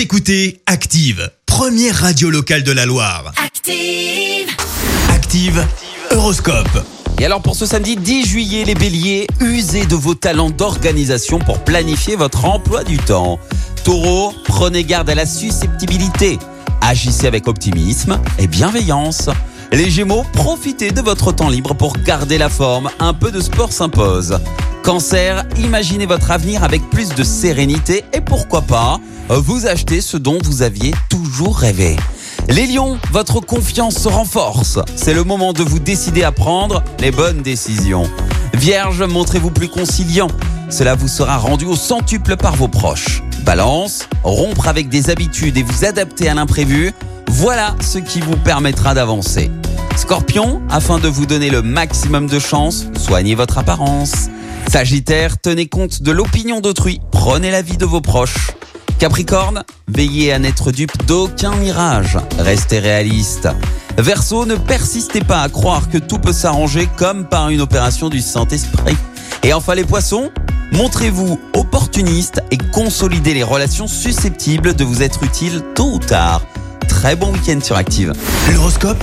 Vous écoutez Active, première radio locale de la Loire. Active. Active, Horoscope. Et alors pour ce samedi 10 juillet, les béliers, usez de vos talents d'organisation pour planifier votre emploi du temps. Taureau, prenez garde à la susceptibilité. Agissez avec optimisme et bienveillance. Les gémeaux, profitez de votre temps libre pour garder la forme. Un peu de sport s'impose. Cancer, imaginez votre avenir avec plus de sérénité et pourquoi pas, vous achetez ce dont vous aviez toujours rêvé. Les lions, votre confiance se renforce. C'est le moment de vous décider à prendre les bonnes décisions. Vierge, montrez-vous plus conciliant. Cela vous sera rendu au centuple par vos proches. Balance, rompre avec des habitudes et vous adapter à l'imprévu, voilà ce qui vous permettra d'avancer. Scorpion, afin de vous donner le maximum de chance, soignez votre apparence. Sagittaire, tenez compte de l'opinion d'autrui, prenez l'avis de vos proches. Capricorne, veillez à n'être dupe d'aucun mirage, restez réaliste. Verseau, ne persistez pas à croire que tout peut s'arranger comme par une opération du Saint-Esprit. Et enfin les poissons, montrez-vous opportuniste et consolidez les relations susceptibles de vous être utiles tôt ou tard. Très bon week-end sur Active. L'horoscope?